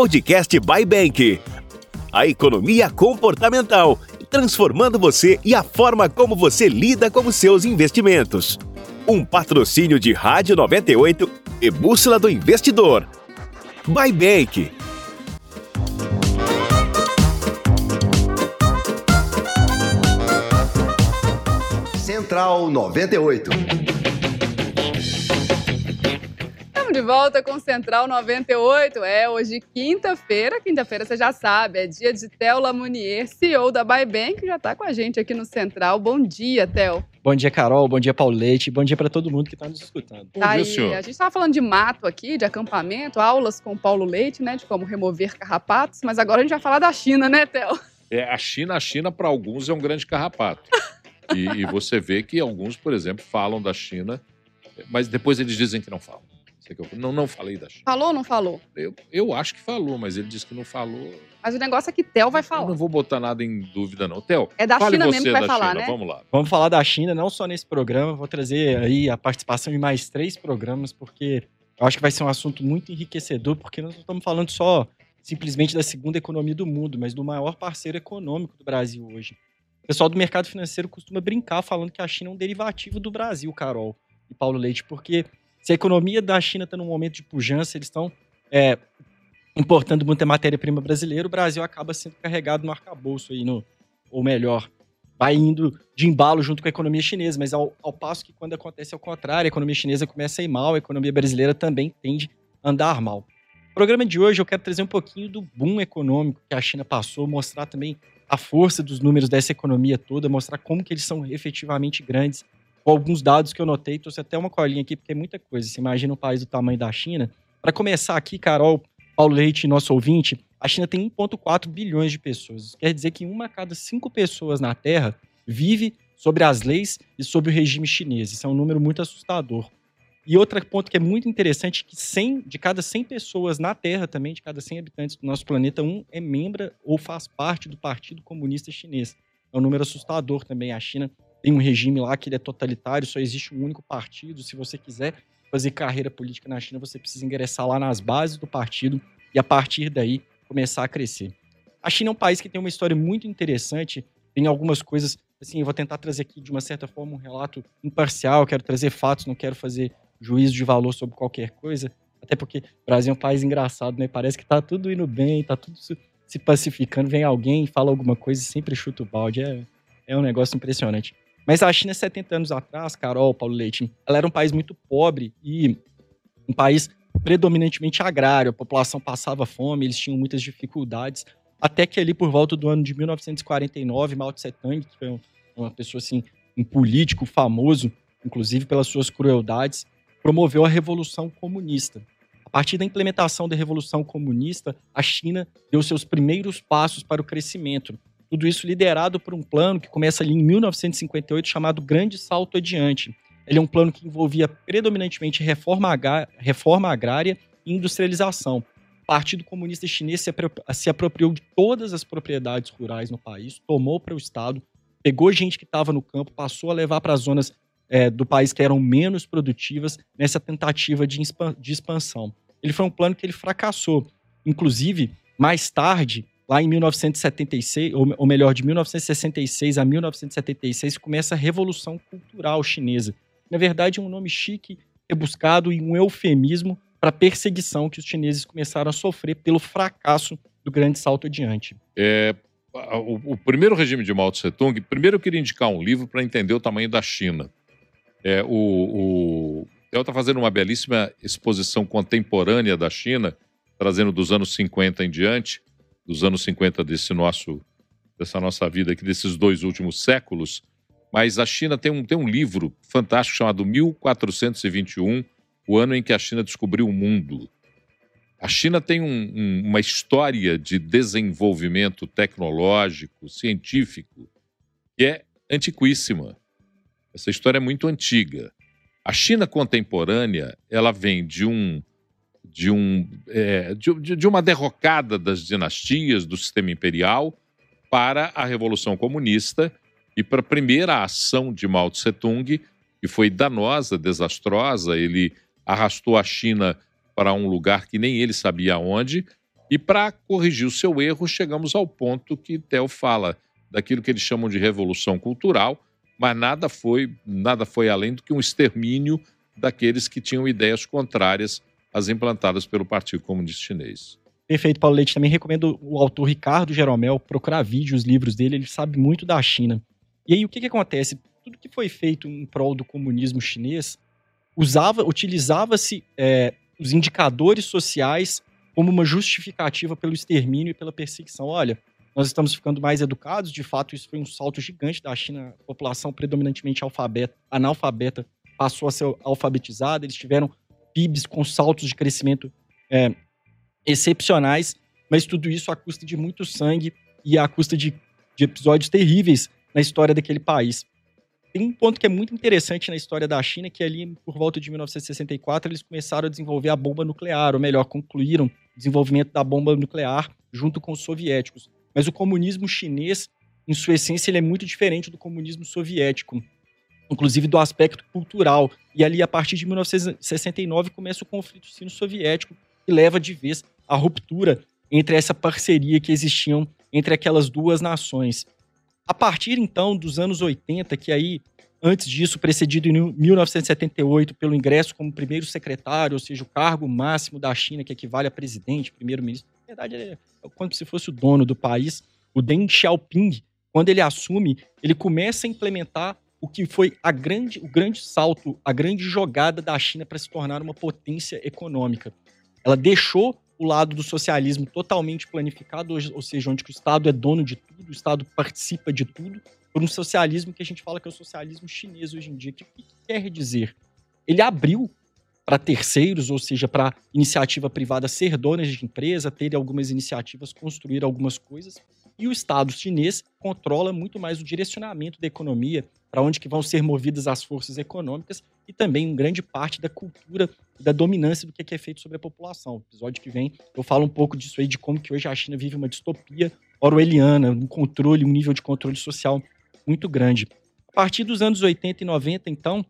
Podcast by Bank. A economia comportamental, transformando você e a forma como você lida com os seus investimentos. Um patrocínio de Rádio 98 e Bússola do Investidor. By Bank. Central 98. De volta com Central 98. É hoje quinta-feira. Quinta-feira você já sabe, é dia de Theo Lamounier, CEO da Bybank, que já está com a gente aqui no Central. Bom dia, Theo. Bom dia, Carol. Bom dia, Paulo Leite. Bom dia para todo mundo que está nos escutando. Bom tá dia, senhor. A gente estava falando de mato aqui, de acampamento, aulas com o Paulo Leite, né, de como remover carrapatos, mas agora a gente vai falar da China, né, Theo? É, a China, a China para alguns é um grande carrapato. e, e você vê que alguns, por exemplo, falam da China, mas depois eles dizem que não falam. Não, não falei da China. Falou ou não falou? Eu, eu acho que falou, mas ele disse que não falou. Mas o negócio é que Theo vai falar. Eu não vou botar nada em dúvida, não. Theo, é da China mesmo que vai falar, China. né? Vamos lá. Vamos falar da China, não só nesse programa, vou trazer aí a participação de mais três programas, porque eu acho que vai ser um assunto muito enriquecedor, porque nós não estamos falando só simplesmente da segunda economia do mundo, mas do maior parceiro econômico do Brasil hoje. O pessoal do mercado financeiro costuma brincar falando que a China é um derivativo do Brasil, Carol e Paulo Leite, porque se a economia da China está num momento de pujança, eles estão é, importando muita matéria-prima brasileira, o Brasil acaba sendo carregado no arcabouço aí, no, ou melhor, vai indo de embalo junto com a economia chinesa, mas ao, ao passo que quando acontece ao contrário, a economia chinesa começa a ir mal, a economia brasileira também tende a andar mal. No programa de hoje eu quero trazer um pouquinho do boom econômico que a China passou, mostrar também a força dos números dessa economia toda, mostrar como que eles são efetivamente grandes alguns dados que eu notei, trouxe até uma colinha aqui, porque é muita coisa. Você imagina um país do tamanho da China. Para começar aqui, Carol, Paulo Leite, nosso ouvinte, a China tem 1,4 bilhões de pessoas. Quer dizer que uma a cada cinco pessoas na Terra vive sobre as leis e sobre o regime chinês. Isso é um número muito assustador. E outro ponto que é muito interessante, que 100, de cada 100 pessoas na Terra também, de cada 100 habitantes do nosso planeta, um é membro ou faz parte do Partido Comunista Chinês. É um número assustador também. A China tem um regime lá que ele é totalitário, só existe um único partido. Se você quiser fazer carreira política na China, você precisa ingressar lá nas bases do partido e a partir daí começar a crescer. A China é um país que tem uma história muito interessante, tem algumas coisas, assim, eu vou tentar trazer aqui de uma certa forma um relato imparcial, quero trazer fatos, não quero fazer juízo de valor sobre qualquer coisa, até porque o Brasil é um país engraçado, né? Parece que tá tudo indo bem, tá tudo se pacificando, vem alguém, fala alguma coisa e sempre chuta o balde, é, é um negócio impressionante. Mas a China, 70 anos atrás, Carol, Paulo Leite, ela era um país muito pobre e um país predominantemente agrário. A população passava fome, eles tinham muitas dificuldades. Até que ali, por volta do ano de 1949, Mao Tse Tung, que foi uma pessoa assim, um político famoso, inclusive pelas suas crueldades, promoveu a Revolução Comunista. A partir da implementação da Revolução Comunista, a China deu seus primeiros passos para o crescimento. Tudo isso liderado por um plano que começa ali em 1958, chamado Grande Salto Adiante. Ele é um plano que envolvia predominantemente reforma, reforma agrária e industrialização. O Partido Comunista Chinês se, se apropriou de todas as propriedades rurais no país, tomou para o Estado, pegou gente que estava no campo, passou a levar para as zonas é, do país que eram menos produtivas nessa tentativa de, de expansão. Ele foi um plano que ele fracassou. Inclusive, mais tarde, lá em 1976, ou, melhor, de 1966 a 1976, começa a Revolução Cultural Chinesa. Na verdade, um nome chique, rebuscado e um eufemismo para a perseguição que os chineses começaram a sofrer pelo fracasso do Grande Salto Adiante. É, o, o, primeiro regime de Mao Tse Tung, primeiro eu queria indicar um livro para entender o tamanho da China. É, o, o Theo está fazendo uma belíssima exposição contemporânea da China, trazendo dos anos 50 em diante dos anos 50 desse nosso, dessa nossa vida aqui, desses dois últimos séculos. Mas a China tem um, tem um livro fantástico chamado 1421, o ano em que a China descobriu o mundo. A China tem um, um, uma história de desenvolvimento tecnológico, científico, que é antiquíssima. Essa história é muito antiga. A China contemporânea, ela vem de um de, um, é, de, de uma derrocada das dinastias do sistema imperial para a Revolução Comunista e para a primeira ação de Mao Tse Tung, que foi danosa, desastrosa. Ele arrastou a China para um lugar que nem ele sabia onde, E para corrigir o seu erro, chegamos ao ponto que Theo fala daquilo que eles chamam de revolução cultural, mas nada foi, nada foi além do que um extermínio daqueles que tinham ideias contrárias às implantadas pelo Partido Comunista Chinês. Perfeito, Paulo Leite. Também recomendo o autor Ricardo Jeromel procurar vídeos, livros dele, ele sabe muito da China. E aí o que, que acontece? Tudo que foi feito em prol do comunismo chinês usava, utilizava-se é, os indicadores sociais como uma justificativa pelo extermínio e pela perseguição. Olha, nós estamos ficando mais educados, de fato, isso foi um salto gigante da China, a população predominantemente alfabeta, analfabeta passou a ser alfabetizada, eles tiveram PIBs com saltos de crescimento é, excepcionais, mas tudo isso à custa de muito sangue e à custa de, de episódios terríveis na história daquele país. Tem um ponto que é muito interessante na história da China, que ali por volta de 1964 eles começaram a desenvolver a bomba nuclear, ou melhor, concluíram o desenvolvimento da bomba nuclear junto com os soviéticos. Mas o comunismo chinês, em sua essência, ele é muito diferente do comunismo soviético, inclusive do aspecto cultural. E ali, a partir de 1969, começa o conflito sino-soviético, que leva de vez à ruptura entre essa parceria que existiam entre aquelas duas nações. A partir então dos anos 80, que aí antes disso, precedido em 1978 pelo ingresso como primeiro secretário, ou seja, o cargo máximo da China, que equivale a presidente, primeiro-ministro. Na verdade, é como se fosse o dono do país. O Deng Xiaoping, quando ele assume, ele começa a implementar o que foi a grande, o grande salto, a grande jogada da China para se tornar uma potência econômica. Ela deixou o lado do socialismo totalmente planificado, ou seja, onde o Estado é dono de tudo, o Estado participa de tudo, por um socialismo que a gente fala que é o socialismo chinês hoje em dia. O que, que quer dizer? Ele abriu para terceiros, ou seja, para iniciativa privada ser donas de empresa, ter algumas iniciativas, construir algumas coisas. E o Estado chinês controla muito mais o direcionamento da economia, para onde que vão ser movidas as forças econômicas e também grande parte da cultura e da dominância do que é feito sobre a população. No episódio que vem eu falo um pouco disso aí, de como que hoje a China vive uma distopia orwelliana, um controle, um nível de controle social muito grande. A partir dos anos 80 e 90, então,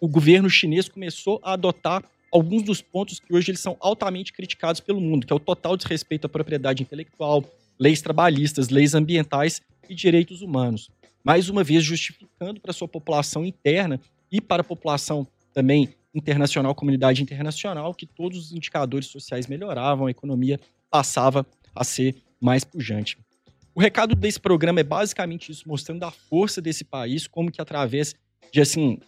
o governo chinês começou a adotar alguns dos pontos que hoje eles são altamente criticados pelo mundo, que é o total desrespeito à propriedade intelectual, leis trabalhistas, leis ambientais e direitos humanos mais uma vez justificando para sua população interna e para a população também internacional, comunidade internacional, que todos os indicadores sociais melhoravam, a economia passava a ser mais pujante. O recado desse programa é basicamente isso, mostrando a força desse país, como que através de, assim,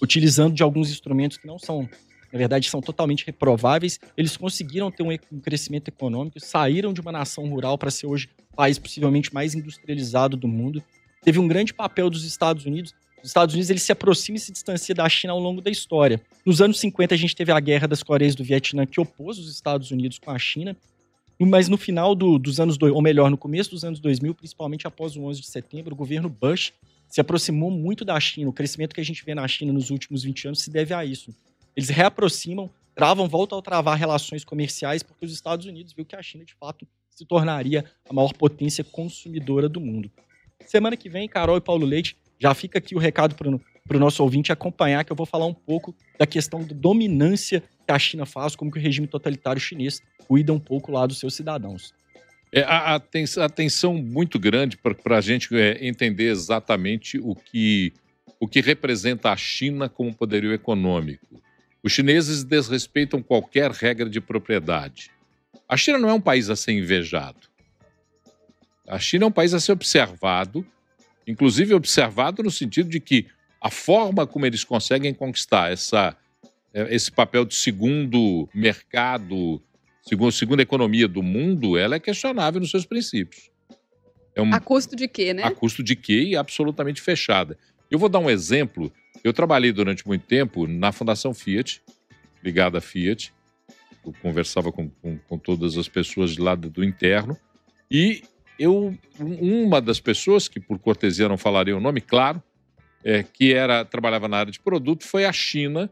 utilizando de alguns instrumentos que não são, na verdade, são totalmente reprováveis, eles conseguiram ter um crescimento econômico, saíram de uma nação rural para ser hoje o país possivelmente mais industrializado do mundo, teve um grande papel dos Estados Unidos. Os Estados Unidos ele se aproxima e se distancia da China ao longo da história. Nos anos 50, a gente teve a Guerra das Coreias do Vietnã, que opôs os Estados Unidos com a China. Mas no final do, dos anos, do, ou melhor, no começo dos anos 2000, principalmente após o 11 de setembro, o governo Bush se aproximou muito da China. O crescimento que a gente vê na China nos últimos 20 anos se deve a isso. Eles reaproximam, travam, voltam a travar relações comerciais, porque os Estados Unidos viu que a China, de fato, se tornaria a maior potência consumidora do mundo. Semana que vem, Carol e Paulo Leite, já fica aqui o recado para o nosso ouvinte acompanhar, que eu vou falar um pouco da questão da dominância que a China faz, como que o regime totalitário chinês cuida um pouco lá dos seus cidadãos. É, a, atenção muito grande para a gente é, entender exatamente o que, o que representa a China como poderio econômico. Os chineses desrespeitam qualquer regra de propriedade. A China não é um país a ser invejado. A China é um país a ser observado, inclusive observado no sentido de que a forma como eles conseguem conquistar essa, é, esse papel de segundo mercado, segundo, segunda economia do mundo, ela é questionável nos seus princípios. É um, a custo de quê, né? A custo de quê e absolutamente fechada. Eu vou dar um exemplo. Eu trabalhei durante muito tempo na Fundação Fiat, ligada à Fiat. Eu conversava com, com, com todas as pessoas de lá do interno. E eu uma das pessoas que por cortesia não falaria o nome, claro, é, que era trabalhava na área de produto, foi a China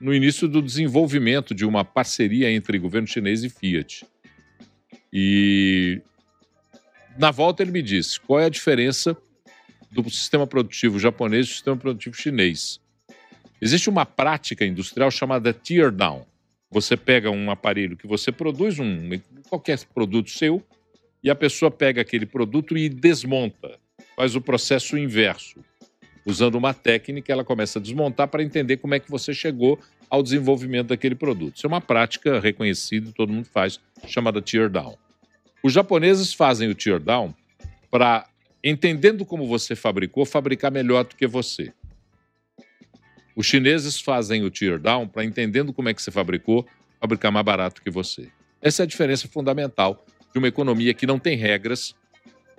no início do desenvolvimento de uma parceria entre governo chinês e Fiat. E na volta ele me disse qual é a diferença do sistema produtivo japonês e do sistema produtivo chinês. Existe uma prática industrial chamada tear down, Você pega um aparelho que você produz, um, qualquer produto seu, e a pessoa pega aquele produto e desmonta, faz o processo inverso. Usando uma técnica, ela começa a desmontar para entender como é que você chegou ao desenvolvimento daquele produto. Isso é uma prática reconhecida, todo mundo faz, chamada tear down. Os japoneses fazem o tear down para, entendendo como você fabricou, fabricar melhor do que você. Os chineses fazem o tear down para, entendendo como é que você fabricou, fabricar mais barato que você. Essa é a diferença fundamental de uma economia que não tem regras,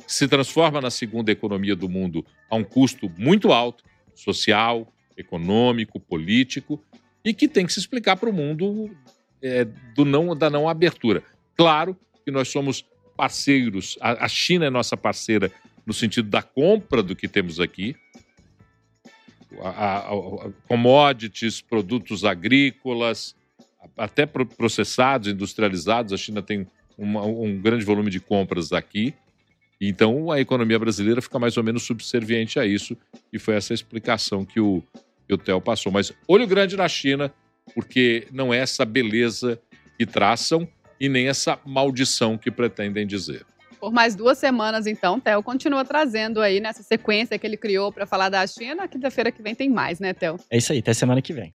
se transforma na segunda economia do mundo a um custo muito alto, social, econômico, político, e que tem que se explicar para o mundo é, do não, da não abertura. Claro que nós somos parceiros, a China é nossa parceira no sentido da compra do que temos aqui, a, a, a, commodities, produtos agrícolas, até processados, industrializados. A China tem uma, um grande volume de compras aqui. Então, a economia brasileira fica mais ou menos subserviente a isso, e foi essa explicação que o, que o Theo passou. Mas olho grande na China, porque não é essa beleza que traçam e nem essa maldição que pretendem dizer. Por mais duas semanas, então, Theo continua trazendo aí nessa sequência que ele criou para falar da China. Quinta-feira que vem tem mais, né, Theo? É isso aí, até semana que vem.